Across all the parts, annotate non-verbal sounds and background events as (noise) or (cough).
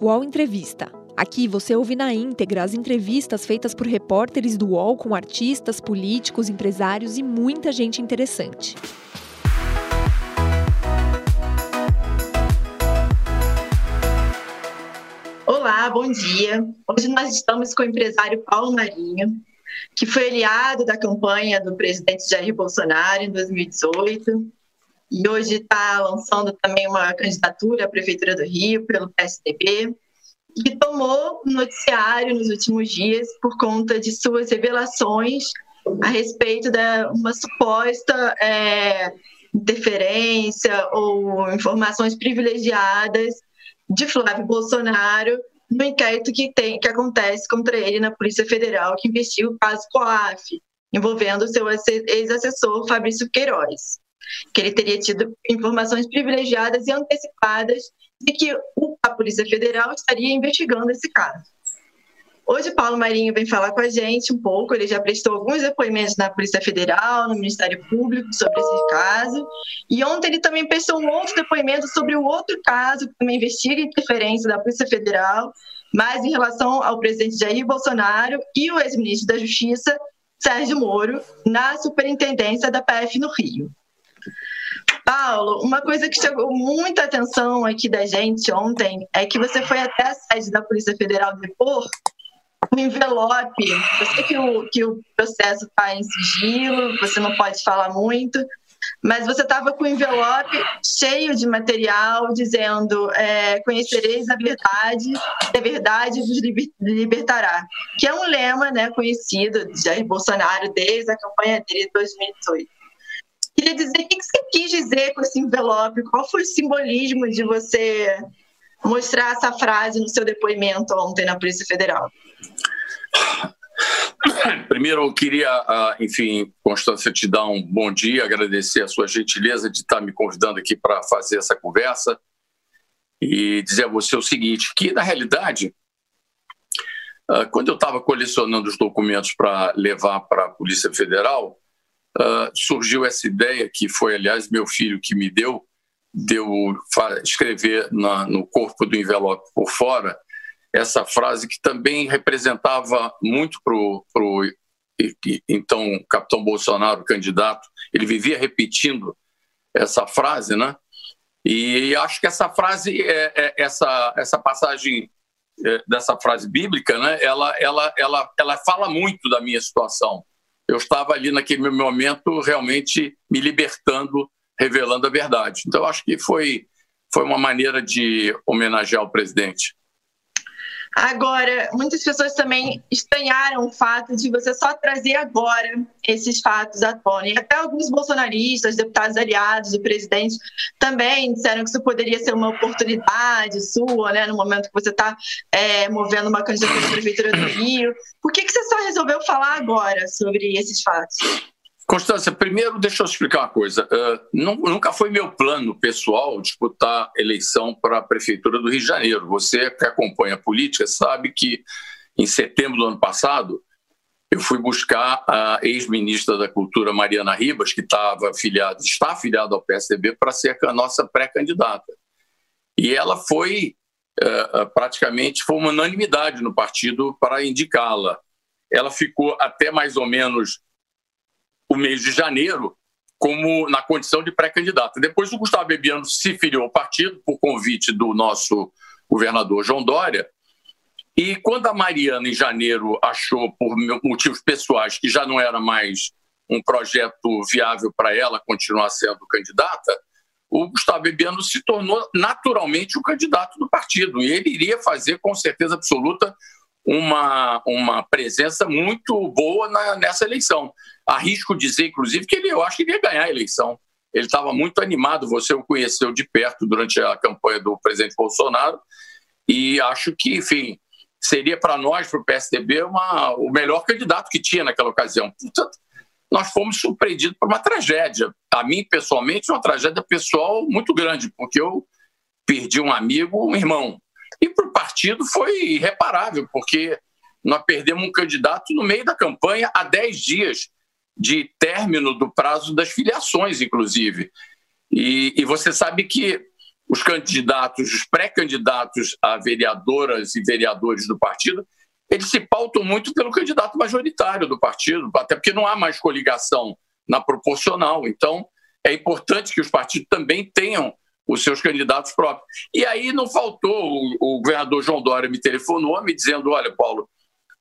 UOL Entrevista. Aqui você ouve na íntegra as entrevistas feitas por repórteres do UOL com artistas, políticos, empresários e muita gente interessante. Olá, bom dia. Hoje nós estamos com o empresário Paulo Marinho, que foi aliado da campanha do presidente Jair Bolsonaro em 2018 e hoje está lançando também uma candidatura à Prefeitura do Rio pelo PSDB que tomou noticiário nos últimos dias por conta de suas revelações a respeito de uma suposta é, interferência ou informações privilegiadas de Flávio Bolsonaro no inquérito que, tem, que acontece contra ele na Polícia Federal, que investiga o caso COAF, envolvendo seu ex-assessor Fabrício Queiroz, que ele teria tido informações privilegiadas e antecipadas de que a Polícia Federal estaria investigando esse caso. Hoje, Paulo Marinho vem falar com a gente um pouco. Ele já prestou alguns depoimentos na Polícia Federal, no Ministério Público sobre esse caso. E ontem ele também prestou um outro depoimento sobre o outro caso que também investiga interferência da Polícia Federal, mas em relação ao presidente Jair Bolsonaro e o ex-ministro da Justiça, Sérgio Moro, na superintendência da PF no Rio. Paulo, uma coisa que chamou muita atenção aqui da gente ontem é que você foi até a sede da Polícia Federal depor um envelope. Eu sei que o, que o processo está em sigilo, você não pode falar muito, mas você estava com um envelope cheio de material dizendo é, conhecereis a verdade e a verdade vos libertará, que é um lema né, conhecido de Jair Bolsonaro desde a campanha dele de 2018. Queria dizer o que você quis dizer com esse envelope, qual foi o simbolismo de você mostrar essa frase no seu depoimento ontem na Polícia Federal? Primeiro, eu queria, ah, enfim, Constância, te dar um bom dia, agradecer a sua gentileza de estar me convidando aqui para fazer essa conversa e dizer a você o seguinte, que na realidade, ah, quando eu estava colecionando os documentos para levar para a Polícia Federal, ah, surgiu essa ideia, que foi, aliás, meu filho que me deu, de eu escrever na, no corpo do envelope por fora essa frase que também representava muito para o então capitão Bolsonaro, candidato. Ele vivia repetindo essa frase, né? E acho que essa frase, é, é, essa, essa passagem é, dessa frase bíblica, né? Ela, ela, ela, ela fala muito da minha situação. Eu estava ali naquele momento realmente me libertando revelando a verdade. Então, acho que foi, foi uma maneira de homenagear o presidente. Agora, muitas pessoas também estranharam o fato de você só trazer agora esses fatos à tona. E até alguns bolsonaristas, deputados aliados do presidente, também disseram que isso poderia ser uma oportunidade sua, né, no momento que você está é, movendo uma candidatura à Prefeitura do Rio. Por que, que você só resolveu falar agora sobre esses fatos? Constância, primeiro deixa eu explicar uma coisa. Uh, nunca foi meu plano pessoal disputar eleição para a Prefeitura do Rio de Janeiro. Você que acompanha a política sabe que em setembro do ano passado eu fui buscar a ex-ministra da Cultura, Mariana Ribas, que estava afiliada, está afiliada ao PSDB, para ser a nossa pré-candidata. E ela foi, uh, praticamente, foi uma unanimidade no partido para indicá-la. Ela ficou até mais ou menos o mês de janeiro como na condição de pré-candidata. Depois o Gustavo Bebiano se filiou ao partido por convite do nosso governador João Dória. E quando a Mariana, em janeiro, achou, por motivos pessoais, que já não era mais um projeto viável para ela continuar sendo candidata, o Gustavo Bebiano se tornou naturalmente o candidato do partido. E ele iria fazer, com certeza absoluta, uma, uma presença muito boa na, nessa eleição. Arrisco dizer, inclusive, que ele, eu acho que ele ia ganhar a eleição. Ele estava muito animado, você o conheceu de perto durante a campanha do presidente Bolsonaro, e acho que, enfim, seria para nós, para o PSDB, uma, o melhor candidato que tinha naquela ocasião. Portanto, nós fomos surpreendidos por uma tragédia. A mim, pessoalmente, uma tragédia pessoal muito grande, porque eu perdi um amigo, um irmão. E para o partido foi irreparável, porque nós perdemos um candidato no meio da campanha há 10 dias de término do prazo das filiações, inclusive. E, e você sabe que os candidatos, os pré-candidatos a vereadoras e vereadores do partido, eles se pautam muito pelo candidato majoritário do partido, até porque não há mais coligação na proporcional. Então, é importante que os partidos também tenham os seus candidatos próprios. E aí não faltou, o, o governador João Dória me telefonou me dizendo, olha, Paulo,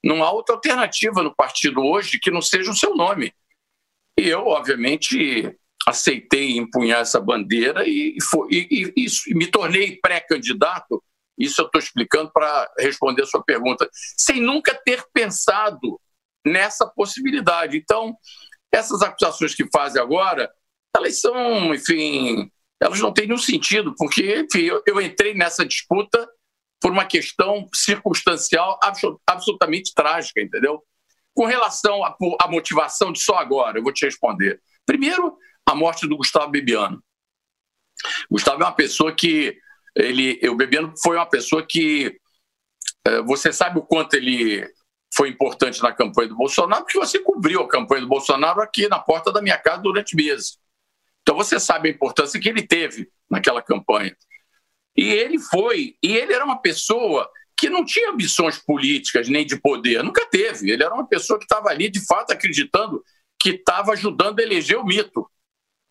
não há outra alternativa no partido hoje que não seja o seu nome. E eu, obviamente, aceitei empunhar essa bandeira e, foi, e, e, e me tornei pré-candidato. Isso eu estou explicando para responder a sua pergunta, sem nunca ter pensado nessa possibilidade. Então, essas acusações que fazem agora, elas são, enfim, elas não têm nenhum sentido, porque, enfim, eu, eu entrei nessa disputa por uma questão circunstancial absolutamente trágica, entendeu? Com relação à motivação de só agora, eu vou te responder. Primeiro, a morte do Gustavo Bebiano. Gustavo é uma pessoa que ele, o Bebiano foi uma pessoa que é, você sabe o quanto ele foi importante na campanha do Bolsonaro, porque você cobriu a campanha do Bolsonaro aqui na porta da minha casa durante meses. Então você sabe a importância que ele teve naquela campanha. E ele foi, e ele era uma pessoa que não tinha ambições políticas nem de poder, nunca teve. Ele era uma pessoa que estava ali, de fato, acreditando que estava ajudando a eleger o mito.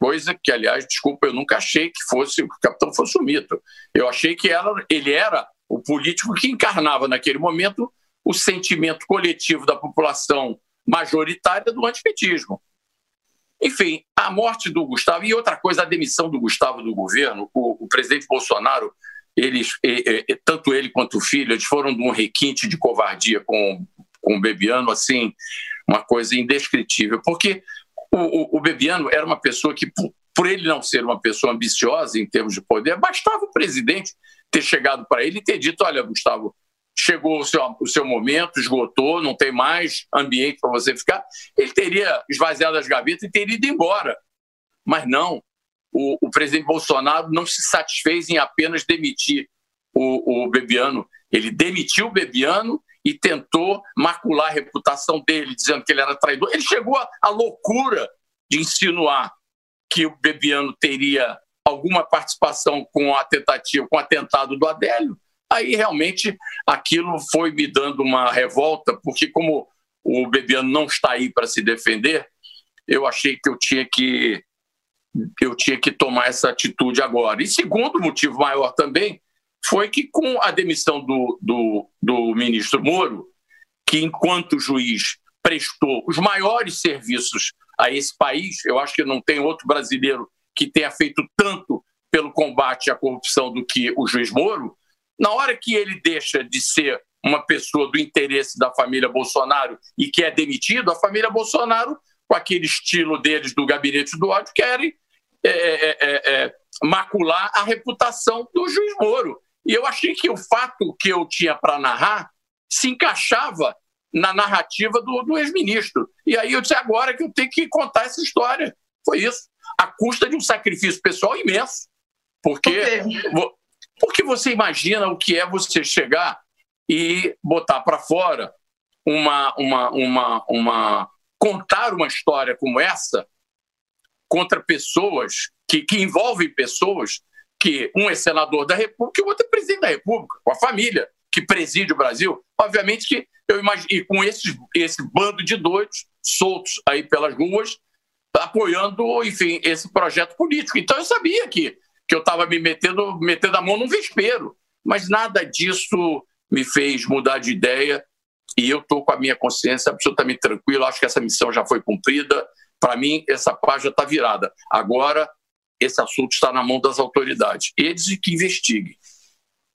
Coisa que, aliás, desculpa, eu nunca achei que fosse que o capitão fosse o mito. Eu achei que ele era o político que encarnava naquele momento o sentimento coletivo da população majoritária do antipetismo. Enfim, a morte do Gustavo e outra coisa, a demissão do Gustavo do governo, o, o presidente Bolsonaro eles, e, e, tanto ele quanto o filho, eles foram de um requinte de covardia com, com o Bebiano, assim, uma coisa indescritível, porque o, o, o Bebiano era uma pessoa que, por, por ele não ser uma pessoa ambiciosa em termos de poder, bastava o presidente ter chegado para ele e ter dito: olha, Gustavo, chegou o seu, o seu momento, esgotou, não tem mais ambiente para você ficar. Ele teria esvaziado as gavetas e teria ido embora. Mas não, o, o presidente Bolsonaro não se satisfez em apenas demitir o, o Bebiano. Ele demitiu o Bebiano e tentou macular a reputação dele, dizendo que ele era traidor. Ele chegou à loucura de insinuar que o Bebiano teria alguma participação com a tentativa, com o atentado do Adélio. Aí realmente aquilo foi me dando uma revolta, porque como o Bebiano não está aí para se defender, eu achei que eu tinha que eu tinha que tomar essa atitude agora. E segundo motivo maior também foi que com a demissão do, do, do ministro Moro, que enquanto juiz prestou os maiores serviços a esse país, eu acho que não tem outro brasileiro que tenha feito tanto pelo combate à corrupção do que o juiz Moro, na hora que ele deixa de ser uma pessoa do interesse da família Bolsonaro e que é demitido, a família Bolsonaro, com aquele estilo deles do gabinete do ódio, querem é é, é, é, é, macular a reputação do juiz Moro. E eu achei que o fato que eu tinha para narrar se encaixava na narrativa do, do ex-ministro. E aí eu disse agora que eu tenho que contar essa história. Foi isso. A custa de um sacrifício pessoal imenso. Porque, porque você imagina o que é você chegar e botar para fora uma, uma, uma, uma. contar uma história como essa contra pessoas que, que envolvem pessoas que um é senador da República e o outro é presidente da República, com a família que preside o Brasil. Obviamente que eu imagino, e com esse, esse bando de doidos soltos aí pelas ruas, apoiando, enfim, esse projeto político. Então eu sabia que, que eu estava me metendo, metendo a mão num vespeiro, mas nada disso me fez mudar de ideia e eu estou com a minha consciência absolutamente tranquila. Acho que essa missão já foi cumprida para mim, essa página está virada. Agora, esse assunto está na mão das autoridades. Eles que investiguem.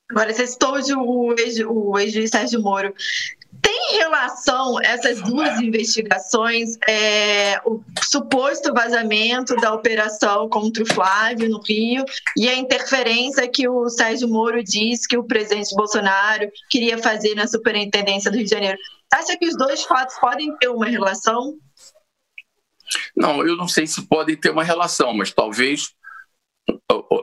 Agora, você citou o ex-juiz Sérgio Moro. Tem relação essas duas investigações, é, o suposto vazamento da operação contra o Flávio no Rio e a interferência que o Sérgio Moro diz que o presidente Bolsonaro queria fazer na superintendência do Rio de Janeiro? Acha que os dois fatos podem ter uma relação? Não, eu não sei se podem ter uma relação, mas talvez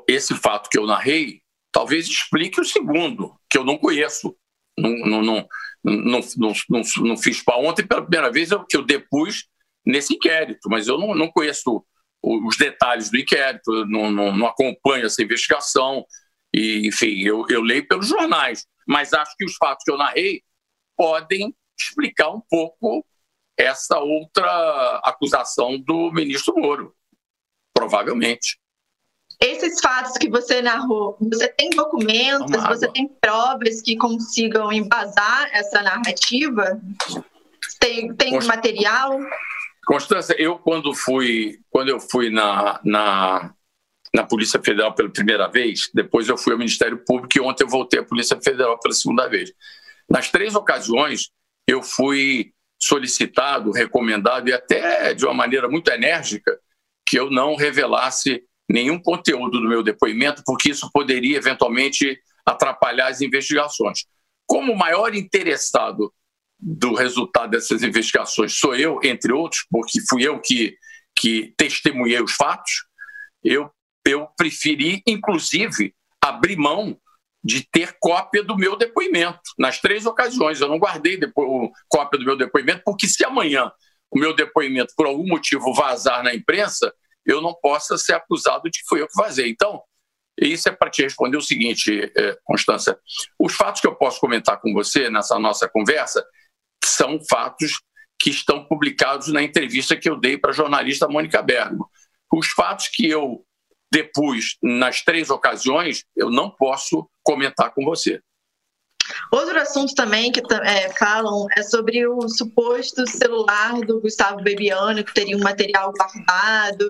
esse fato que eu narrei talvez explique o segundo, que eu não conheço. Não, não, não, não, não, não, não fiz para ontem pela primeira vez que eu depus nesse inquérito, mas eu não, não conheço os detalhes do inquérito, não, não, não acompanho essa investigação, E, enfim, eu, eu leio pelos jornais, mas acho que os fatos que eu narrei podem explicar um pouco essa outra acusação do ministro Moro, provavelmente. Esses fatos que você narrou, você tem documentos, você tem provas que consigam embasar essa narrativa? Tem, tem Const... material? Constância, eu quando fui, quando eu fui na, na, na Polícia Federal pela primeira vez, depois eu fui ao Ministério Público e ontem eu voltei à Polícia Federal pela segunda vez. Nas três ocasiões, eu fui solicitado, recomendado e até de uma maneira muito enérgica que eu não revelasse nenhum conteúdo do meu depoimento, porque isso poderia eventualmente atrapalhar as investigações. Como o maior interessado do resultado dessas investigações sou eu, entre outros, porque fui eu que, que testemunhei os fatos, eu, eu preferi, inclusive, abrir mão de ter cópia do meu depoimento, nas três ocasiões. Eu não guardei cópia do meu depoimento, porque se amanhã o meu depoimento, por algum motivo, vazar na imprensa, eu não possa ser acusado de que fui eu que vazei. Então, isso é para te responder o seguinte, é, Constância. Os fatos que eu posso comentar com você nessa nossa conversa são fatos que estão publicados na entrevista que eu dei para a jornalista Mônica Bergamo. Os fatos que eu depus nas três ocasiões, eu não posso comentar com você. Outro assunto também que é, falam é sobre o suposto celular do Gustavo Bebiano, que teria um material guardado.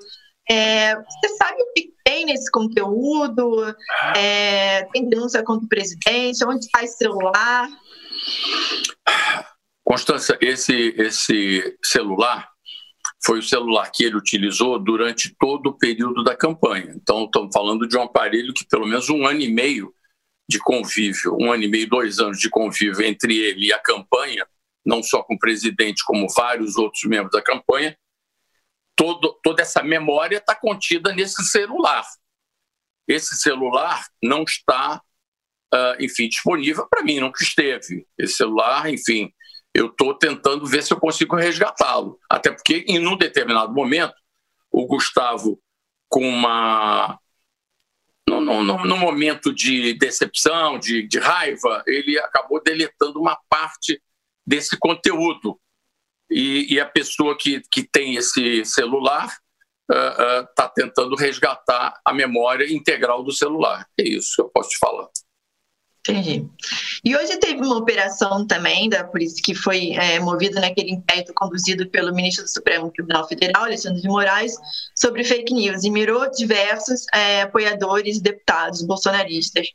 É, você sabe o que tem nesse conteúdo? É, tem denúncia contra o presidente? Onde está esse celular? Constância, esse, esse celular foi o celular que ele utilizou durante todo o período da campanha. Então, estamos falando de um aparelho que, pelo menos um ano e meio de convívio, um ano e meio, dois anos de convívio entre ele e a campanha, não só com o presidente, como vários outros membros da campanha, todo, toda essa memória está contida nesse celular. Esse celular não está, uh, enfim, disponível para mim, nunca esteve. Esse celular, enfim, eu estou tentando ver se eu consigo resgatá-lo. Até porque, em um determinado momento, o Gustavo, com uma. No momento de decepção, de, de raiva, ele acabou deletando uma parte desse conteúdo e, e a pessoa que, que tem esse celular está uh, uh, tentando resgatar a memória integral do celular. É isso que eu posso te falar. Entendi. E hoje teve uma operação também da polícia que foi é, movida naquele inquérito conduzido pelo ministro do Supremo Tribunal Federal, Alexandre de Moraes, sobre fake news e mirou diversos é, apoiadores, deputados bolsonaristas.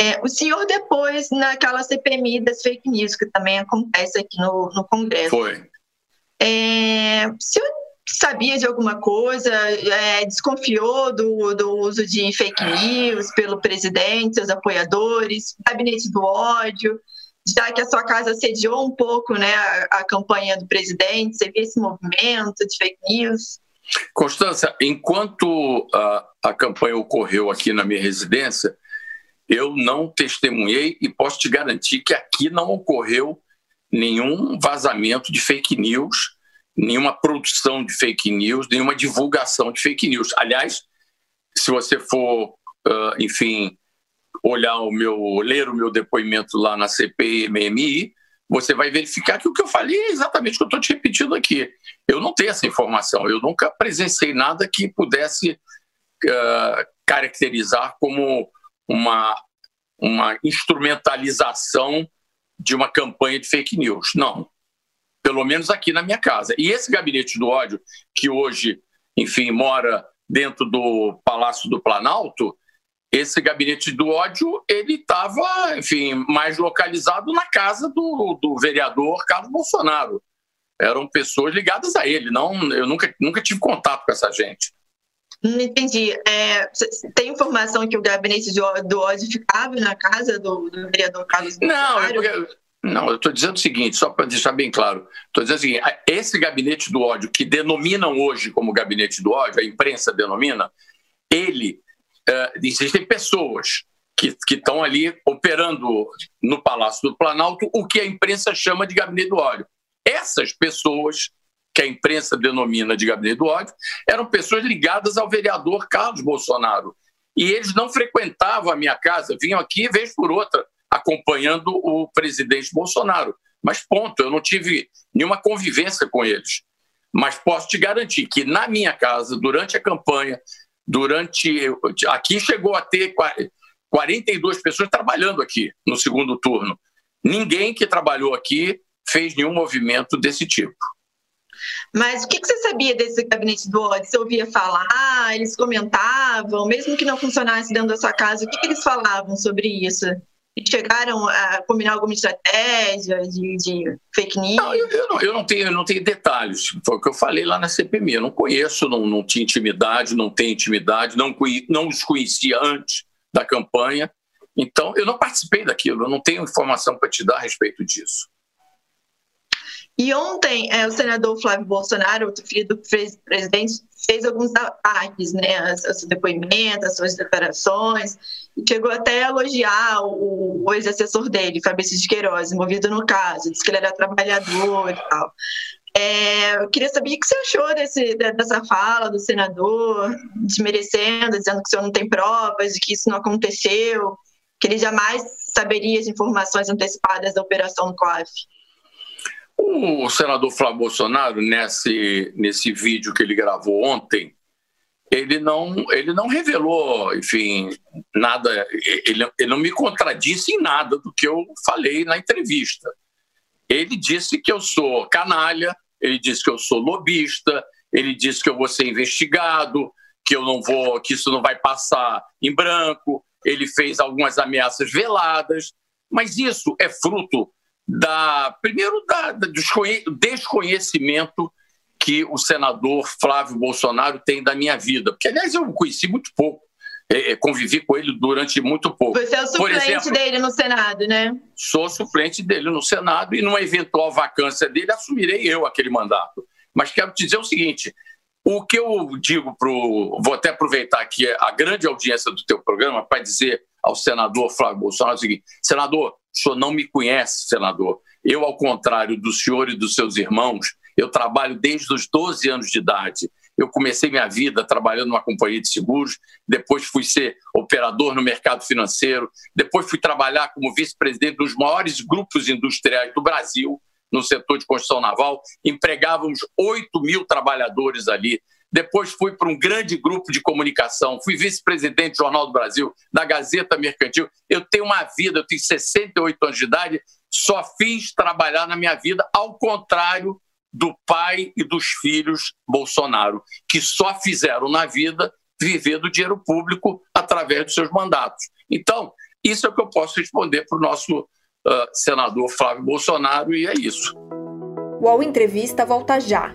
É, o senhor depois naquela CPMI das fake news que também acontece aqui no, no Congresso. Foi. É, o senhor sabia de alguma coisa, é, desconfiou do, do uso de fake news pelo presidente, seus apoiadores, gabinete do ódio, já que a sua casa sediou um pouco né, a, a campanha do presidente, você viu esse movimento de fake news? Constância, enquanto a, a campanha ocorreu aqui na minha residência, eu não testemunhei e posso te garantir que aqui não ocorreu nenhum vazamento de fake news, nenhuma produção de fake news, nenhuma divulgação de fake news. Aliás, se você for, uh, enfim, olhar o meu, ler o meu depoimento lá na CPMMI, você vai verificar que o que eu falei é exatamente o que eu estou te repetindo aqui. Eu não tenho essa informação, eu nunca presenciei nada que pudesse uh, caracterizar como uma, uma instrumentalização de uma campanha de fake news. Não. Pelo menos aqui na minha casa. E esse gabinete do ódio, que hoje, enfim, mora dentro do Palácio do Planalto, esse gabinete do ódio, ele estava, enfim, mais localizado na casa do, do vereador Carlos Bolsonaro. Eram pessoas ligadas a ele, não, eu nunca, nunca tive contato com essa gente. Não entendi. É, tem informação que o gabinete do ódio ficava na casa do, do vereador Carlos Não, eu, não, eu estou dizendo o seguinte, só para deixar bem claro. Estou dizendo o seguinte: esse gabinete do ódio, que denominam hoje como gabinete do ódio, a imprensa denomina, ele. Uh, existem pessoas que estão ali operando no Palácio do Planalto o que a imprensa chama de gabinete do ódio. Essas pessoas que a imprensa denomina de gabinete do ódio, eram pessoas ligadas ao vereador Carlos Bolsonaro. e eles não frequentavam a minha casa, vinham aqui vez por outra, acompanhando o presidente Bolsonaro. Mas ponto, eu não tive nenhuma convivência com eles. Mas posso te garantir que na minha casa, durante a campanha, durante. Aqui chegou a ter 42 pessoas trabalhando aqui no segundo turno. Ninguém que trabalhou aqui fez nenhum movimento desse tipo. Mas o que, você sabia desse gabinete do ódio? Você ouvia falar, eles comentavam, mesmo que não funcionasse dentro da sua casa, o que, que eles falavam sobre isso? chegaram a combinar alguma estratégia de, de fake news? Não eu, eu, não, eu, não, tenho, eu não tenho detalhes. Foi o que eu falei lá na CPMI. Eu não conheço, não, não tinha intimidade, não tenho intimidade, não, não os conhecia antes da campanha. Então, eu não participei daquilo, eu não tenho informação para te dar a respeito disso. E ontem, é, o senador Flávio Bolsonaro, o filho do presidente, fez alguns ataques, né, aos depoimentos, às suas declarações, e chegou até a elogiar o, o ex-assessor dele, Fabrício de Queiroz, envolvido no caso, disse que ele era trabalhador e tal. É, eu queria saber o que você achou desse, dessa fala do senador, desmerecendo, dizendo que o senhor não tem provas, de que isso não aconteceu, que ele jamais saberia as informações antecipadas da operação do COAF. O senador Flávio Bolsonaro, nesse, nesse vídeo que ele gravou ontem, ele não, ele não revelou, enfim, nada, ele, ele não me contradisse em nada do que eu falei na entrevista. Ele disse que eu sou canalha, ele disse que eu sou lobista, ele disse que eu vou ser investigado, que eu não vou, que isso não vai passar em branco. Ele fez algumas ameaças veladas, mas isso é fruto da primeiro da, desconhecimento que o senador Flávio Bolsonaro tem da minha vida, porque aliás eu o conheci muito pouco, é, é, convivi com ele durante muito pouco. Você é o suplente exemplo, dele no Senado, né? Sou suplente dele no Senado e numa eventual vacância dele assumirei eu aquele mandato. Mas quero te dizer o seguinte: o que eu digo para Vou até aproveitar aqui a grande audiência do teu programa para dizer ao senador Flávio Bolsonaro o seguinte: senador, o senhor não me conhece, senador. Eu, ao contrário do senhor e dos seus irmãos, eu trabalho desde os 12 anos de idade. Eu comecei minha vida trabalhando numa companhia de seguros, depois fui ser operador no mercado financeiro, depois fui trabalhar como vice-presidente dos maiores grupos industriais do Brasil, no setor de construção naval. Empregávamos 8 mil trabalhadores ali. Depois fui para um grande grupo de comunicação, fui vice-presidente do Jornal do Brasil, da Gazeta Mercantil. Eu tenho uma vida, eu tenho 68 anos de idade, só fiz trabalhar na minha vida, ao contrário do pai e dos filhos Bolsonaro, que só fizeram na vida viver do dinheiro público através dos seus mandatos. Então, isso é o que eu posso responder para o nosso uh, senador Flávio Bolsonaro, e é isso. O Entrevista volta já.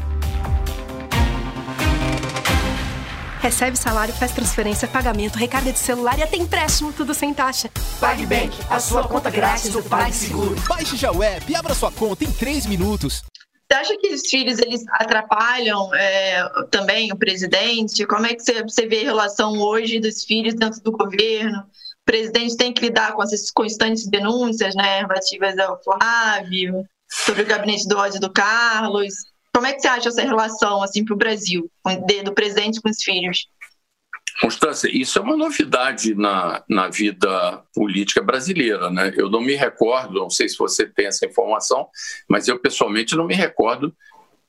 Recebe salário, faz transferência, pagamento, recarga de celular e até empréstimo, tudo sem taxa. PagBank, a sua conta grátis do PagSeguro. Baixe já o app e abra sua conta em 3 minutos. Você acha que os filhos eles atrapalham é, também o presidente? Como é que você, você vê a relação hoje dos filhos dentro do governo? O presidente tem que lidar com essas constantes denúncias né, relativas ao Flávio, sobre o gabinete do ódio do Carlos. Como é que você acha essa relação assim para o Brasil, do presidente com os filhos? Constância, isso é uma novidade na, na vida política brasileira. Né? Eu não me recordo, não sei se você tem essa informação, mas eu pessoalmente não me recordo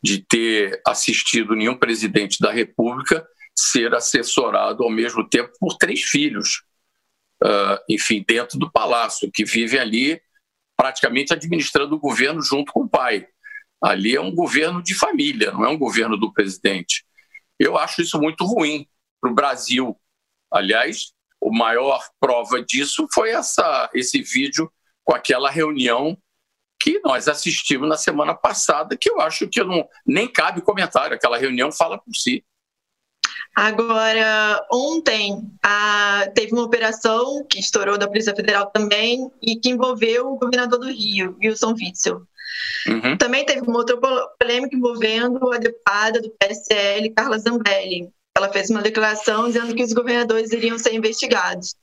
de ter assistido nenhum presidente da República ser assessorado ao mesmo tempo por três filhos, uh, enfim, dentro do palácio, que vivem ali praticamente administrando o governo junto com o pai. Ali é um governo de família, não é um governo do presidente. Eu acho isso muito ruim para o Brasil. Aliás, a maior prova disso foi essa, esse vídeo com aquela reunião que nós assistimos na semana passada, que eu acho que não, nem cabe comentário, aquela reunião fala por si. Agora, ontem a, teve uma operação que estourou da Polícia Federal também e que envolveu o governador do Rio, Wilson Witzel. Uhum. Também teve uma outra polêmica envolvendo a deputada do PSL, Carla Zambelli. Ela fez uma declaração dizendo que os governadores iriam ser investigados.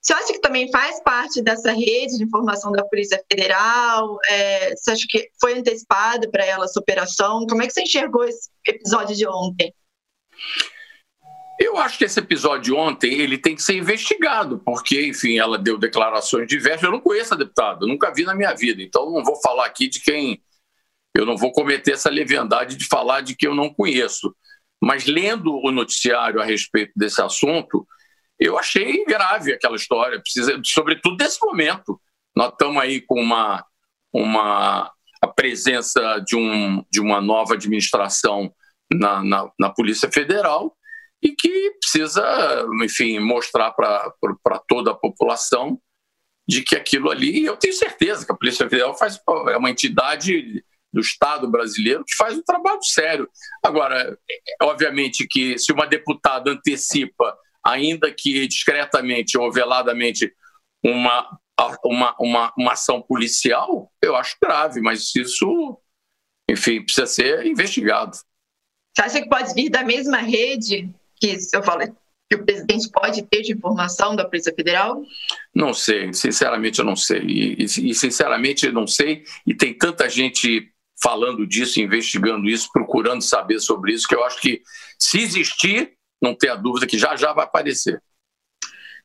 Você acha que também faz parte dessa rede de informação da Polícia Federal? É, você acha que foi antecipada para ela essa operação? Como é que você enxergou esse episódio de ontem? Eu acho que esse episódio de ontem ele tem que ser investigado, porque, enfim, ela deu declarações diversas. Eu não conheço a deputada, nunca vi na minha vida, então não vou falar aqui de quem. Eu não vou cometer essa leviandade de falar de quem eu não conheço. Mas lendo o noticiário a respeito desse assunto, eu achei grave aquela história, precisa, sobretudo nesse momento. Nós estamos aí com uma, uma a presença de, um, de uma nova administração na, na, na Polícia Federal e que precisa, enfim, mostrar para toda a população de que aquilo ali, eu tenho certeza que a Polícia Federal faz, é uma entidade do Estado brasileiro que faz um trabalho sério. Agora, obviamente que se uma deputada antecipa, ainda que discretamente ou veladamente, uma, uma, uma, uma ação policial, eu acho grave, mas isso, enfim, precisa ser investigado. Você acha que pode vir da mesma rede que eu falei que o presidente pode ter de informação da Polícia Federal? Não sei, sinceramente eu não sei. E, e, sinceramente eu não sei. E tem tanta gente falando disso, investigando isso, procurando saber sobre isso, que eu acho que se existir, não tenha dúvida que já já vai aparecer.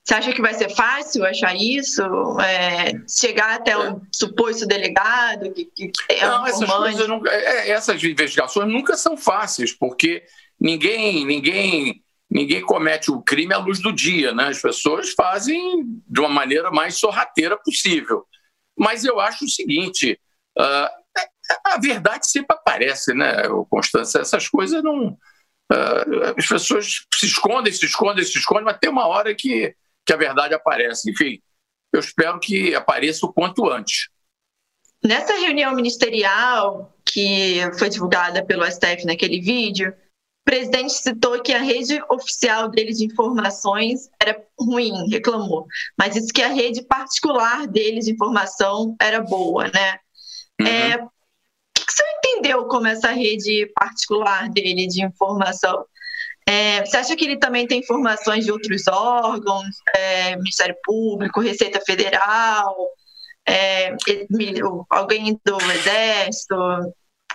Você acha que vai ser fácil achar isso? É, chegar até o suposto delegado? Que, que é não, essas, coisas não, é, essas investigações nunca são fáceis, porque ninguém, ninguém, ninguém comete o crime à luz do dia, né? As pessoas fazem de uma maneira mais sorrateira possível. Mas eu acho o seguinte: uh, a verdade sempre aparece, né, Constância? Essas coisas não. Uh, as pessoas se escondem, se escondem, se escondem, mas tem uma hora que, que a verdade aparece. Enfim, eu espero que apareça o quanto antes. Nessa reunião ministerial que foi divulgada pelo STF naquele vídeo, o presidente citou que a rede oficial dele de informações era ruim, reclamou, mas disse que a rede particular dele de informação era boa, né? Uhum. É, o que você entendeu como essa rede particular dele de informação? É, você acha que ele também tem informações de outros órgãos, é, Ministério Público, Receita Federal, é, alguém do Exército?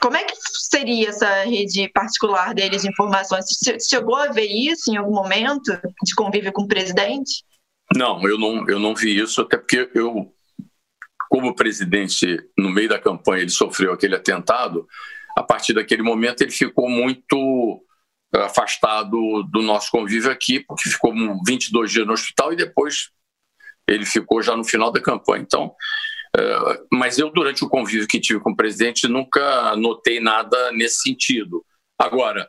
Como é que seria essa rede particular deles de informações? Você chegou a ver isso em algum momento de convívio com o presidente? Não, eu não, eu não vi isso, até porque eu, como presidente, no meio da campanha, ele sofreu aquele atentado. A partir daquele momento, ele ficou muito eh, afastado do nosso convívio aqui, porque ficou 22 dias no hospital e depois ele ficou já no final da campanha. Então, mas eu, durante o convívio que tive com o presidente, nunca notei nada nesse sentido. Agora,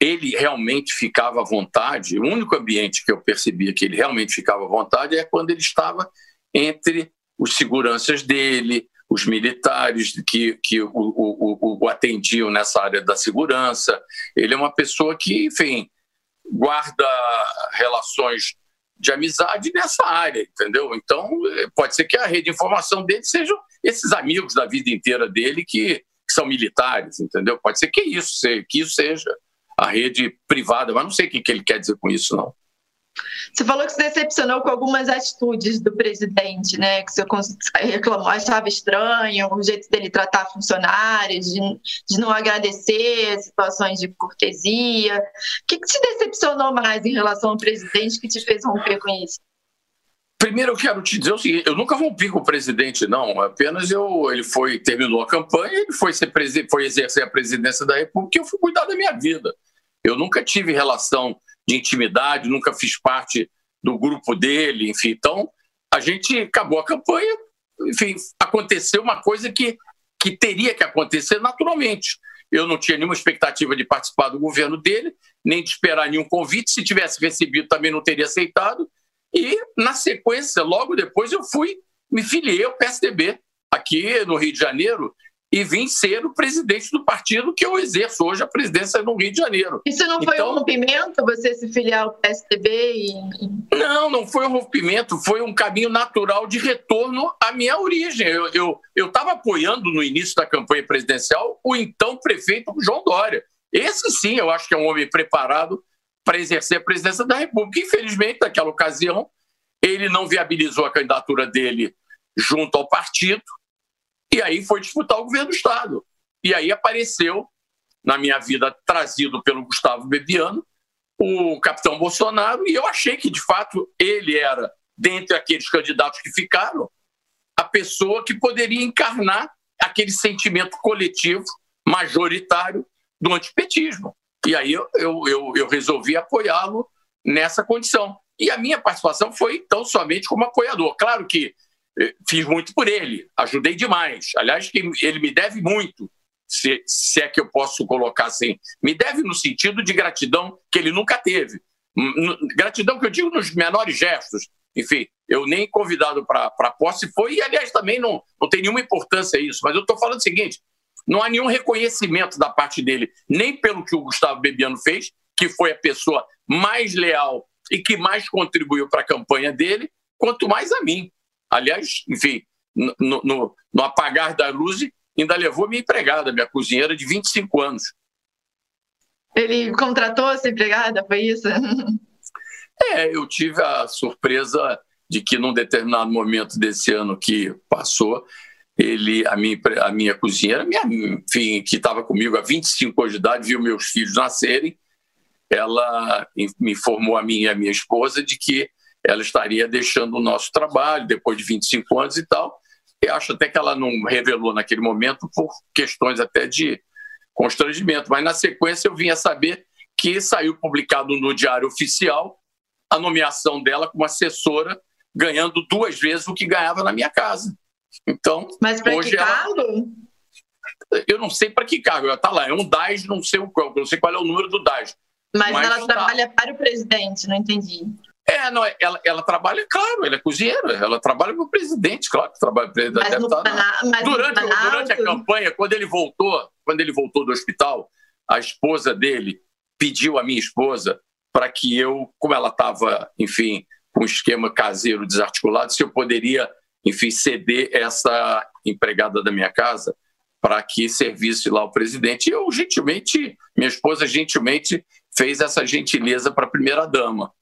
ele realmente ficava à vontade, o único ambiente que eu percebia que ele realmente ficava à vontade é quando ele estava entre os seguranças dele, os militares que, que o, o, o, atendiam nessa área da segurança. Ele é uma pessoa que, enfim, guarda relações de amizade nessa área, entendeu? Então, eh, pode ser que a rede de informação dele sejam esses amigos da vida inteira dele que, que são militares, entendeu? Pode ser que isso, que isso seja a rede privada, mas não sei o que ele quer dizer com isso, não. Você falou que se decepcionou com algumas atitudes do presidente, né? Que você (laughs) reclamou, achava estranho o jeito dele tratar funcionários, de, de não agradecer situações de cortesia. O que, que te decepcionou mais em relação ao presidente que te fez romper com isso? Primeiro eu quero te dizer o seguinte, eu nunca rompi com o presidente, não. Apenas eu, ele foi terminou a campanha, ele foi, ser, foi exercer a presidência da República e eu fui cuidar da minha vida. Eu nunca tive relação de intimidade, nunca fiz parte do grupo dele, enfim. Então, a gente acabou a campanha, enfim, aconteceu uma coisa que, que teria que acontecer naturalmente. Eu não tinha nenhuma expectativa de participar do governo dele, nem de esperar nenhum convite. Se tivesse recebido, também não teria aceitado. E, na sequência, logo depois, eu fui, me filiei ao PSDB aqui no Rio de Janeiro. E vim ser o presidente do partido que eu exerço hoje a presidência no Rio de Janeiro. Isso não foi então, um rompimento, você se filiar ao PSDB? E... Não, não foi um rompimento, foi um caminho natural de retorno à minha origem. Eu estava eu, eu apoiando no início da campanha presidencial o então prefeito João Dória. Esse sim, eu acho que é um homem preparado para exercer a presidência da República. Infelizmente, naquela ocasião, ele não viabilizou a candidatura dele junto ao partido e aí foi disputar o governo do Estado. E aí apareceu, na minha vida, trazido pelo Gustavo Bebiano, o capitão Bolsonaro, e eu achei que, de fato, ele era, dentre aqueles candidatos que ficaram, a pessoa que poderia encarnar aquele sentimento coletivo, majoritário, do antipetismo. E aí eu, eu, eu resolvi apoiá-lo nessa condição. E a minha participação foi, então, somente como apoiador. Claro que fiz muito por ele, ajudei demais. Aliás, ele me deve muito, se, se é que eu posso colocar assim. Me deve no sentido de gratidão que ele nunca teve. Gratidão que eu digo nos menores gestos. Enfim, eu nem convidado para a posse foi, e aliás também não, não tem nenhuma importância isso, mas eu estou falando o seguinte: não há nenhum reconhecimento da parte dele, nem pelo que o Gustavo Bebiano fez, que foi a pessoa mais leal e que mais contribuiu para a campanha dele, quanto mais a mim. Aliás, enfim, no, no, no apagar da luz, ainda levou minha empregada, minha cozinheira de 25 anos. Ele contratou essa empregada, foi isso? (laughs) É, eu tive a surpresa de que num determinado momento desse ano que passou, ele, a minha, a minha cozinheira, minha, enfim, que estava comigo há 25 anos de idade, viu meus filhos nascerem, ela me informou a mim e a minha esposa de que ela estaria deixando o nosso trabalho depois de 25 anos e tal. E acho até que ela não revelou naquele momento por questões até de constrangimento. Mas na sequência eu vim a saber que saiu publicado no Diário Oficial a nomeação dela como assessora, ganhando duas vezes o que ganhava na minha casa. Então, mas para que cargo? Ela... Eu não sei para que cargo. Ela está lá, é um DAS, não sei o qual, não sei qual é o número do DAS. Mas, mas ela tá... trabalha para o presidente, não entendi. É, não, ela, ela trabalha, claro, ela é cozinheira, ela trabalha para o presidente, claro que trabalha para o presidente. durante, durante a campanha, quando ele voltou, quando ele voltou do hospital, a esposa dele pediu à minha esposa para que eu, como ela estava, enfim, com um esquema caseiro desarticulado, se eu poderia, enfim, ceder essa empregada da minha casa para que servisse lá o presidente. E eu, gentilmente, minha esposa gentilmente fez essa gentileza para a primeira dama.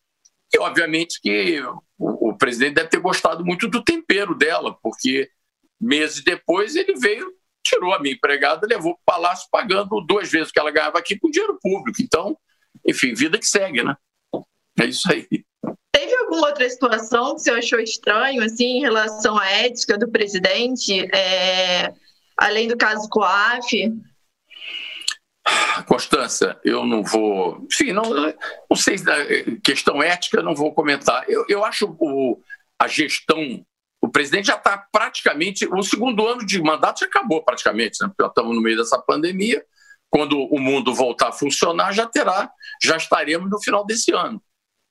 E, obviamente, que o, o presidente deve ter gostado muito do tempero dela, porque meses depois ele veio, tirou a minha empregada, levou para o palácio pagando duas vezes o que ela ganhava aqui com dinheiro público. Então, enfim, vida que segue, né? É isso aí. Teve alguma outra situação que você achou estranho, assim, em relação à ética do presidente, é... além do caso COAF? Constança, eu não vou. Enfim, não, não sei, questão ética, não vou comentar. Eu, eu acho o, a gestão. O presidente já está praticamente. O segundo ano de mandato já acabou praticamente, né? já estamos no meio dessa pandemia. Quando o mundo voltar a funcionar, já terá, já estaremos no final desse ano.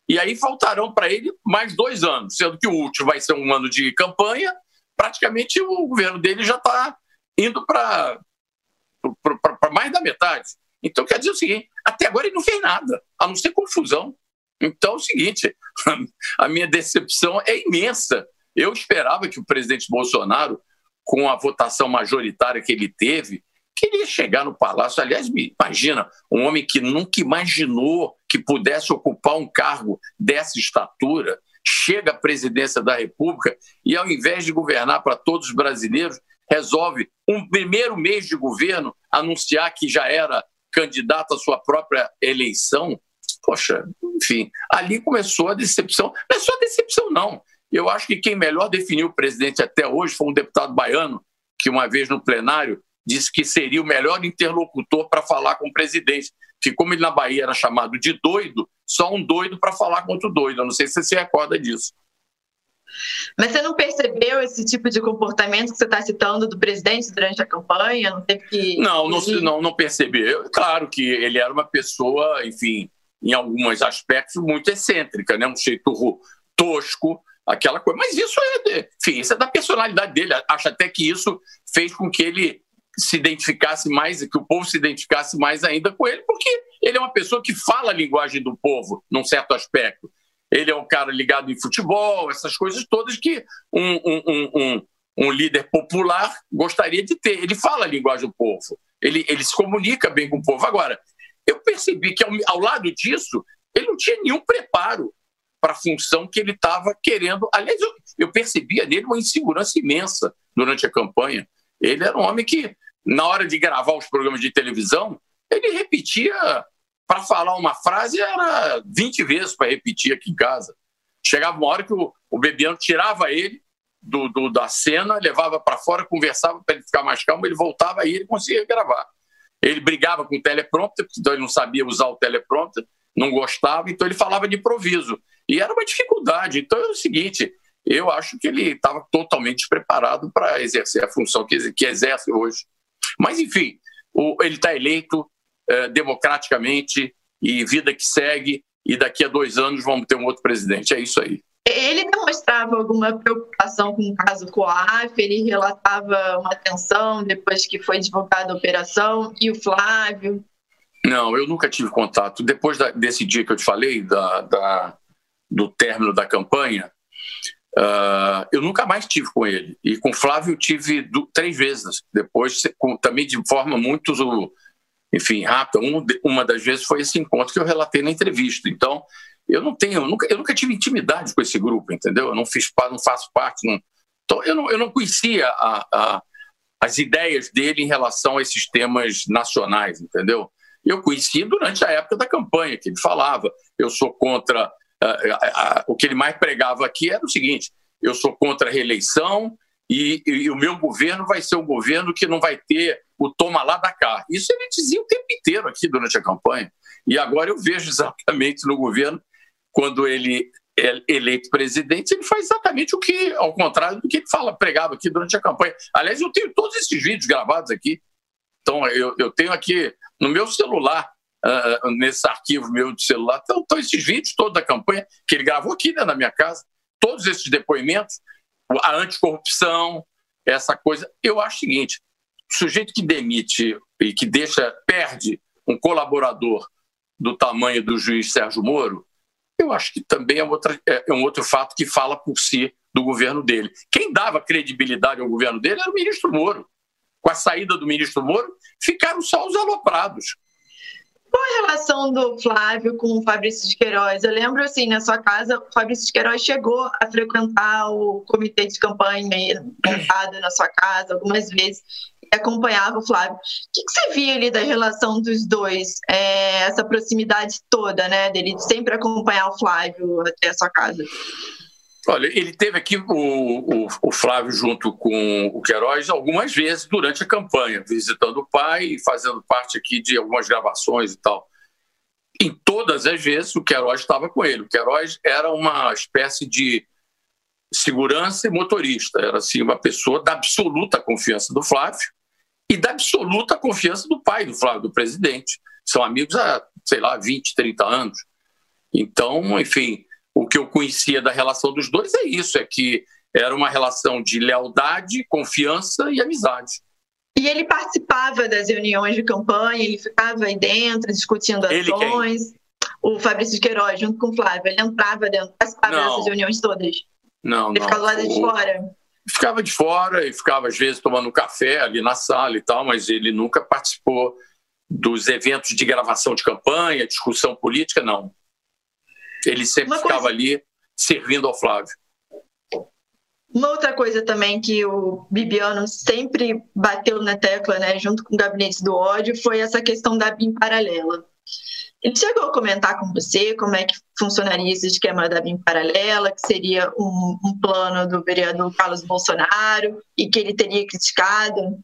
E aí faltarão para ele mais dois anos, sendo que o último vai ser um ano de campanha. Praticamente o governo dele já está indo para para mais da metade. Então, quer dizer o seguinte: até agora ele não fez nada, a não ser confusão. Então, é o seguinte: (laughs) a minha decepção é imensa. Eu esperava que o presidente Bolsonaro, com a votação majoritária que ele teve, queria chegar no palácio. Aliás, imagina, um homem que nunca imaginou que pudesse ocupar um cargo dessa estatura, chega à presidência da República e, ao invés de governar para todos os brasileiros, resolve, um primeiro mês de governo, anunciar que já era candidato à sua própria eleição. Poxa, enfim, ali começou a decepção. Não é só decepção, não. Eu acho que quem melhor definiu o presidente até hoje foi um deputado baiano, que uma vez no plenário disse que seria o melhor interlocutor para falar com o presidente. Que, como ele na Bahia era chamado de doido, só um doido para falar contra o doido. Eu não sei se você se recorda disso. Mas você não percebeu esse tipo de comportamento que você está citando do presidente durante a campanha? Não teve que. Não, não, não, não percebeu. Claro que ele era uma pessoa, enfim, em alguns aspectos, muito excêntrica, né? um jeito tosco, aquela coisa. Mas isso é, enfim, isso é da personalidade dele. Acho até que isso fez com que ele se identificasse mais, que o povo se identificasse mais ainda com ele, porque ele é uma pessoa que fala a linguagem do povo, num certo aspecto. Ele é um cara ligado em futebol, essas coisas todas que um, um, um, um líder popular gostaria de ter. Ele fala a linguagem do povo, ele, ele se comunica bem com o povo. Agora, eu percebi que ao, ao lado disso, ele não tinha nenhum preparo para a função que ele estava querendo. Aliás, eu, eu percebia nele uma insegurança imensa durante a campanha. Ele era um homem que, na hora de gravar os programas de televisão, ele repetia para falar uma frase, era 20 vezes para repetir aqui em casa. Chegava uma hora que o, o Bebiano tirava ele do, do da cena, levava para fora, conversava para ele ficar mais calmo, ele voltava e ele conseguia gravar. Ele brigava com o teleprompter, então ele não sabia usar o teleprompter, não gostava, então ele falava de improviso. E era uma dificuldade. Então é o seguinte: eu acho que ele estava totalmente despreparado para exercer a função que, que, exerce hoje. Mas, enfim, o, ele está eleito é, democraticamente e vida que segue, e daqui a dois anos vamos ter um outro presidente. É isso aí. Ele demonstrava alguma preocupação com o caso Coaf, ele relatava uma tensão depois que foi divulgada a operação, e o Flávio? Não, eu nunca tive contato. Depois da, desse dia que eu te falei, da, da do término da campanha, uh, eu nunca mais tive com ele. E com o Flávio eu tive do, três vezes. Depois, com, também de forma muito, enfim, rápida. Um, uma das vezes foi esse encontro que eu relatei na entrevista. Então, eu não tenho, eu nunca, eu nunca tive intimidade com esse grupo, entendeu? Eu não fiz, não faço parte, não, então, eu não, eu não conhecia a, a, as ideias dele em relação a esses temas nacionais, entendeu? Eu conheci durante a época da campanha, que ele falava, eu sou contra o que ele mais pregava aqui era o seguinte: eu sou contra a reeleição e, e, o meu governo vai ser um governo que não vai ter o toma lá da cá. Isso ele dizia o tempo inteiro aqui durante a campanha. E agora eu vejo exatamente no governo, quando ele é eleito presidente, ele faz exatamente o que, ao contrário do que ele fala, pregava aqui durante a campanha. Aliás, eu tenho todos esses vídeos gravados aqui. Então, eu, eu tenho aqui no meu celular uh, nesse arquivo meu de celular, estão, estão esses vídeos todos da campanha que ele gravou aqui né, na minha casa, todos esses depoimentos, a anticorrupção, essa coisa. Eu acho o seguinte: o sujeito que demite e que deixa, perde um colaborador do tamanho do juiz Sérgio Moro, eu acho que também é, outra, é, é um outro fato que fala por si do governo dele. Quem dava credibilidade ao governo dele era o ministro Moro. Com a saída do ministro Moro, ficaram só os aloprados. Qual a relação do Flávio com o Fabrício de Queiroz? Eu lembro, assim, na sua casa, o Fabrício de Queiroz chegou a frequentar o comitê de campanha montado na sua casa algumas vezes acompanhava o Flávio. O que, que você via ali da relação dos dois? É, essa proximidade toda, né, dele sempre acompanhar o Flávio até a sua casa? Olha, ele teve aqui o, o, o, Flávio junto com o Queiroz algumas vezes durante a campanha, visitando o pai e fazendo parte aqui de algumas gravações e tal. Em todas as vezes o Queiroz estava com ele. O Queiroz era uma espécie de segurança e motorista, era assim uma pessoa da absoluta confiança do Flávio e da absoluta confiança do pai do Flávio, do presidente. São amigos há, sei lá, 20, 30 anos. Então, enfim, o que eu conhecia da relação dos dois é isso, é que era uma relação de lealdade, confiança e amizade. E ele participava das reuniões de campanha, ele ficava aí dentro discutindo ações. O Fabrício de Queiroz, junto com o Flávio, ele entrava dentro, participava não. dessas reuniões todas. Não, ele não. ficava lá de fora. Ficava de fora e ficava, às vezes, tomando café ali na sala e tal, mas ele nunca participou dos eventos de gravação de campanha, discussão política, não. Ele sempre Uma ficava coisa... ali servindo ao Flávio. Uma outra coisa também que o Bibiano sempre bateu na tecla, né, junto com o Gabinete do Ódio, foi essa questão da BIM paralela. Ele chegou a comentar com você como é que funcionaria esse esquema da BIM paralela, que seria um, um plano do vereador Carlos Bolsonaro e que ele teria criticado?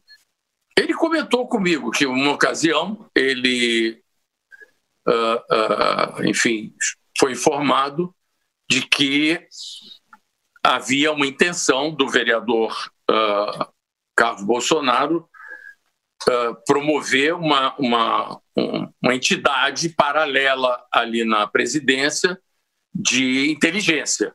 Ele comentou comigo que, uma ocasião, ele, uh, uh, enfim, foi informado de que havia uma intenção do vereador uh, Carlos Bolsonaro promover uma, uma, uma entidade paralela ali na presidência de inteligência.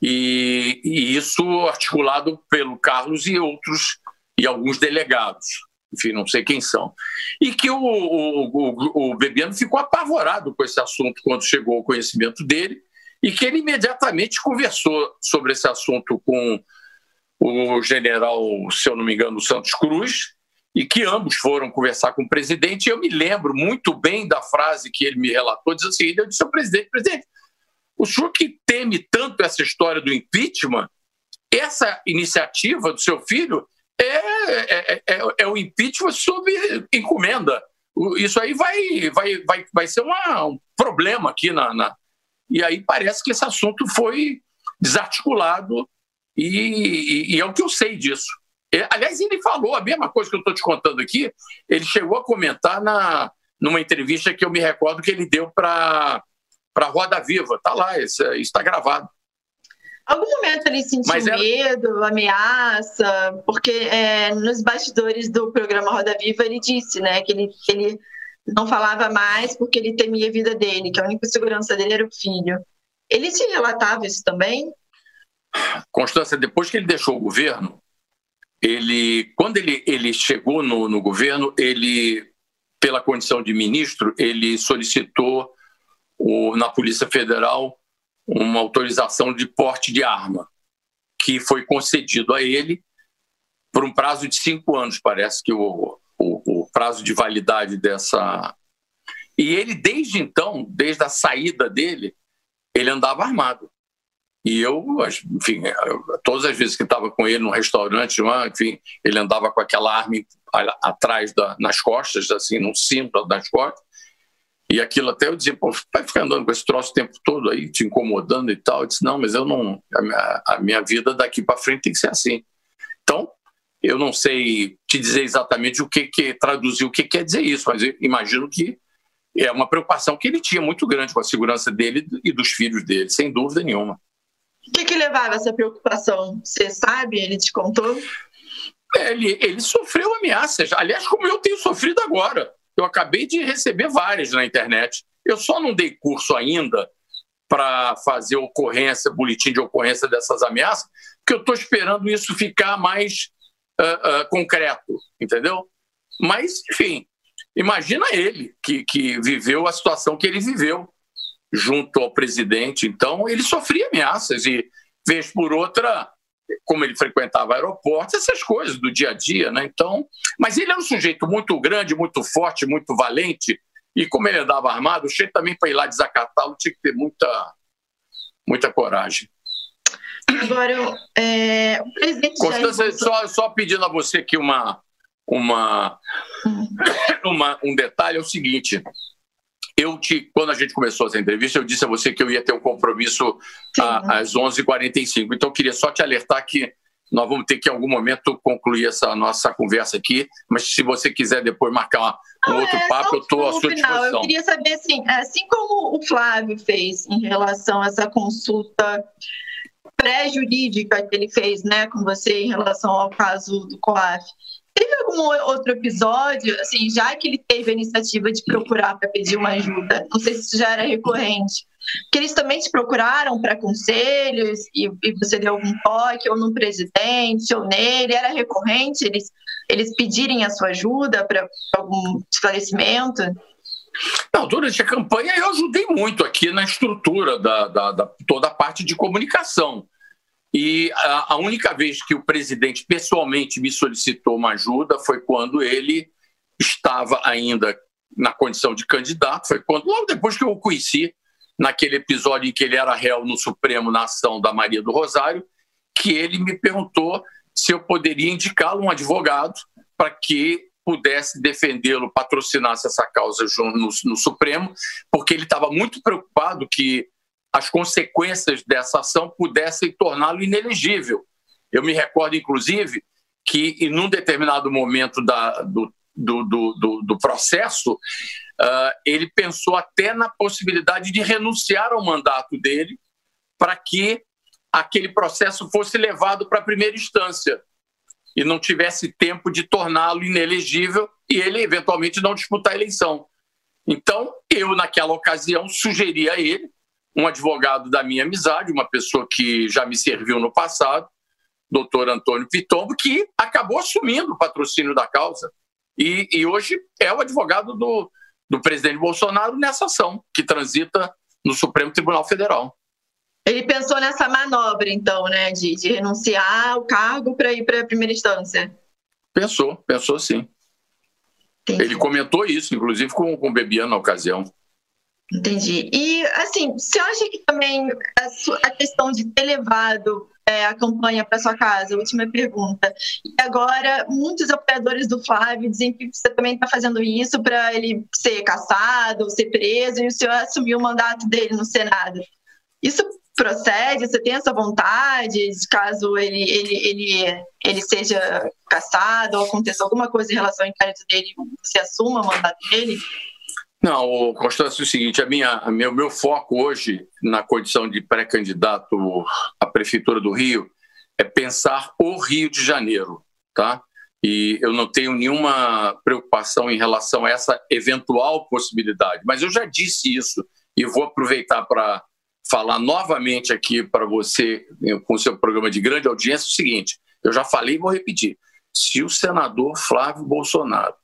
E, e, isso articulado pelo Carlos e outros e alguns delegados. enfim, não sei quem são. E que o, o, o Bebiano ficou apavorado com esse assunto quando chegou ao conhecimento dele e que ele imediatamente conversou sobre esse assunto com o general, se eu não me engano, Santos Cruz, e que ambos foram conversar com o presidente. E eu me lembro muito bem da frase que ele me relatou, diz seguinte, eu disse ao presidente, presidente, o senhor que teme tanto essa história do impeachment, essa iniciativa do seu filho é, é, é, é o impeachment sob encomenda. Isso aí vai, vai, vai, vai ser uma, um problema aqui na, na. E aí parece que esse assunto foi desarticulado, e, e, e é o que eu sei disso. É, aliás, ele falou a mesma coisa que eu estou te contando aqui, ele chegou a comentar na, numa entrevista que eu me recordo que ele deu para a Roda Viva. Está lá, isso está gravado. Algum momento ele sentiu medo, ameaça, porque é, nos bastidores do programa Roda Viva ele disse né, que, ele, que ele não falava mais porque ele temia a vida dele, que a única segurança dele era o filho. Ele te relatava isso também? Constância, depois que ele deixou o governo, ele, quando ele, ele chegou no, no governo, ele, pela condição de ministro, ele solicitou o, na Polícia Federal uma autorização de porte de arma, que foi concedido a ele por um prazo de cinco anos, parece que o, o, o prazo de validade dessa. E ele, desde então, desde a saída dele, ele andava armado. E eu, enfim, todas as vezes que estava com ele no restaurante, enfim, ele andava com aquela arma atrás da, nas costas, assim, no cinto das costas. E aquilo até eu dizia, pô, vai ficar andando com esse troço o tempo todo aí, te incomodando e tal. Eu disse, não, mas eu não. A minha, a minha vida daqui para frente tem que ser assim. Então, eu não sei te dizer exatamente o que, que traduzir o que quer dizer isso, mas imagino que é uma preocupação que ele tinha muito grande com a segurança dele e dos filhos dele, sem dúvida nenhuma. O que, que levava essa preocupação? Você sabe? Ele te contou? Ele, ele sofreu ameaças, aliás, como eu tenho sofrido agora. Eu acabei de receber várias na internet. Eu só não dei curso ainda para fazer ocorrência, boletim de ocorrência dessas ameaças, porque eu estou esperando isso ficar mais uh, uh, concreto, entendeu? Mas, enfim, imagina ele que, que viveu a situação que ele viveu junto ao presidente. Então, ele sofria ameaças e, vez por outra, como ele frequentava aeroportos, essas coisas do dia a dia, né? Então, mas ele era um sujeito muito grande, muito forte, muito valente, e como ele andava armado, o jeito também para ir lá desacatá-lo tinha que ter muita, muita coragem. Agora, é, o presidente Constância, só, só pedindo a você aqui uma, uma, hum. uma, um detalhe, é o seguinte, eu te, quando a gente começou essa entrevista, eu disse a você que eu ia ter um compromisso a, às 11h45. Então, eu queria só te alertar que nós vamos ter que, em algum momento, concluir essa nossa conversa aqui. Mas se você quiser depois marcar um ah, outro é, papo, eu estou à sua final. disposição. Eu queria saber, assim, assim como o Flávio fez em relação a essa consulta pré-jurídica que ele fez né, com você em relação ao caso do COAF, Teve algum outro episódio, assim, já que ele teve a iniciativa de procurar para pedir uma ajuda, não sei se isso já era recorrente, que eles também te procuraram para conselhos e, e, você deu algum toque, ou no presidente, ou nele, era recorrente eles, eles pedirem a sua ajuda para algum esclarecimento? Não, durante a campanha eu ajudei muito aqui na estrutura da, da, da toda a parte de comunicação. E a, a única vez que o presidente pessoalmente me solicitou uma ajuda foi quando ele estava ainda na condição de candidato, foi quando, logo depois que eu o conheci, naquele episódio em que ele era réu no Supremo na ação da Maria do Rosário, que ele me perguntou se eu poderia indicá-lo um advogado para que pudesse defendê-lo, patrocinasse essa causa no, no Supremo, porque ele estava muito preocupado que as consequências dessa ação pudessem torná-lo inelegível. Eu me recordo, inclusive, que em um determinado momento da, do, do, do, do, processo, uh, ele pensou até na possibilidade de renunciar ao mandato dele para que aquele processo fosse levado para a primeira instância e não tivesse tempo de torná-lo inelegível e ele eventualmente não disputar a eleição. Então, eu, naquela ocasião, sugeri a ele um advogado da minha amizade, uma pessoa que já me serviu no passado, doutor Antônio Pitombo, que acabou assumindo o patrocínio da causa. e, e hoje é o advogado do, do presidente Bolsonaro nessa ação que transita no Supremo Tribunal Federal. Ele pensou nessa manobra, então, né, de, de renunciar ao cargo para ir para a primeira instância. Pensou, pensou sim. Entendi. Ele comentou isso, inclusive com, com o Bebiano na ocasião. Entendi. E, assim, você acha que também a, a questão de ter levado é, a campanha para sua casa? Última pergunta. E agora, muitos apoiadores do Flávio dizem que você também está fazendo isso para ele ser caçado, ser preso, e o senhor assumiu o mandato dele no Senado. Isso procede? Você tem essa vontade, caso ele, ele, ele, ele seja caçado ou aconteça alguma coisa em relação ao inquérito dele, você assuma o mandato dele? Não, Constância, é o seguinte, a minha, a meu, meu foco hoje na condição de pré-candidato à Prefeitura do Rio é pensar o Rio de Janeiro, tá? E eu não tenho nenhuma preocupação em relação a essa eventual possibilidade, mas eu já disse isso e vou aproveitar para falar novamente aqui para você, com o seu programa de grande audiência, o seguinte: eu já falei e vou repetir. Se o senador Flávio Bolsonaro,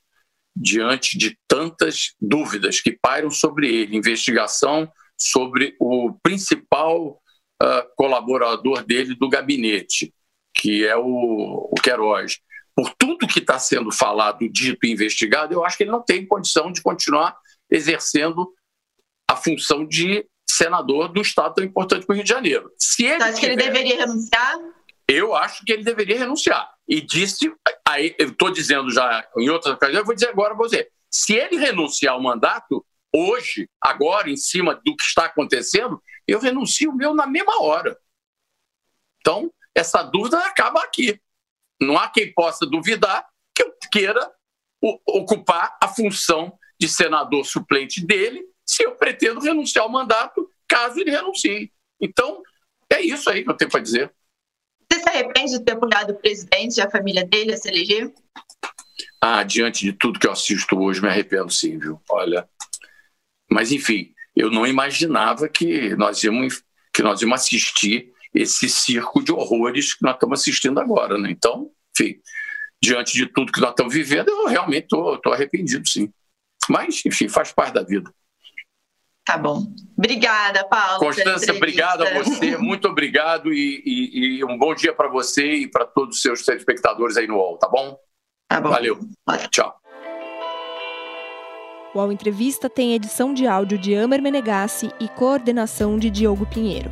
diante de tantas dúvidas que pairam sobre ele, investigação sobre o principal uh, colaborador dele do gabinete, que é o, o Queiroz, por tudo que está sendo falado, dito e investigado, eu acho que ele não tem condição de continuar exercendo a função de senador do estado tão importante como o Rio de Janeiro. Se ele Você acha tiver, que ele deveria renunciar? Eu acho que ele deveria renunciar. E disse, aí eu estou dizendo já em outras ocasiões, eu vou dizer agora para você: se ele renunciar ao mandato, hoje, agora, em cima do que está acontecendo, eu renuncio o meu na mesma hora. Então, essa dúvida acaba aqui. Não há quem possa duvidar que eu queira ocupar a função de senador suplente dele se eu pretendo renunciar ao mandato, caso ele renuncie. Então, é isso aí que eu tenho para dizer. Se arrepende de ter apoiado o presidente e a família dele a se eleger? Ah, diante de tudo que eu assisto hoje, me arrependo sim, viu? Olha. Mas, enfim, eu não imaginava que nós íamos, que nós íamos assistir esse circo de horrores que nós estamos assistindo agora, né? Então, enfim, diante de tudo que nós estamos vivendo, eu realmente estou arrependido, sim. Mas, enfim, faz parte da vida. Tá bom. Obrigada, Paulo. Constância, obrigado a você, (laughs) muito obrigado e, e, e um bom dia para você e para todos os seus telespectadores aí no UOL, tá bom? Tá bom. Valeu. Tchau. O UOL Entrevista tem edição de áudio de Amer Menegassi e coordenação de Diogo Pinheiro.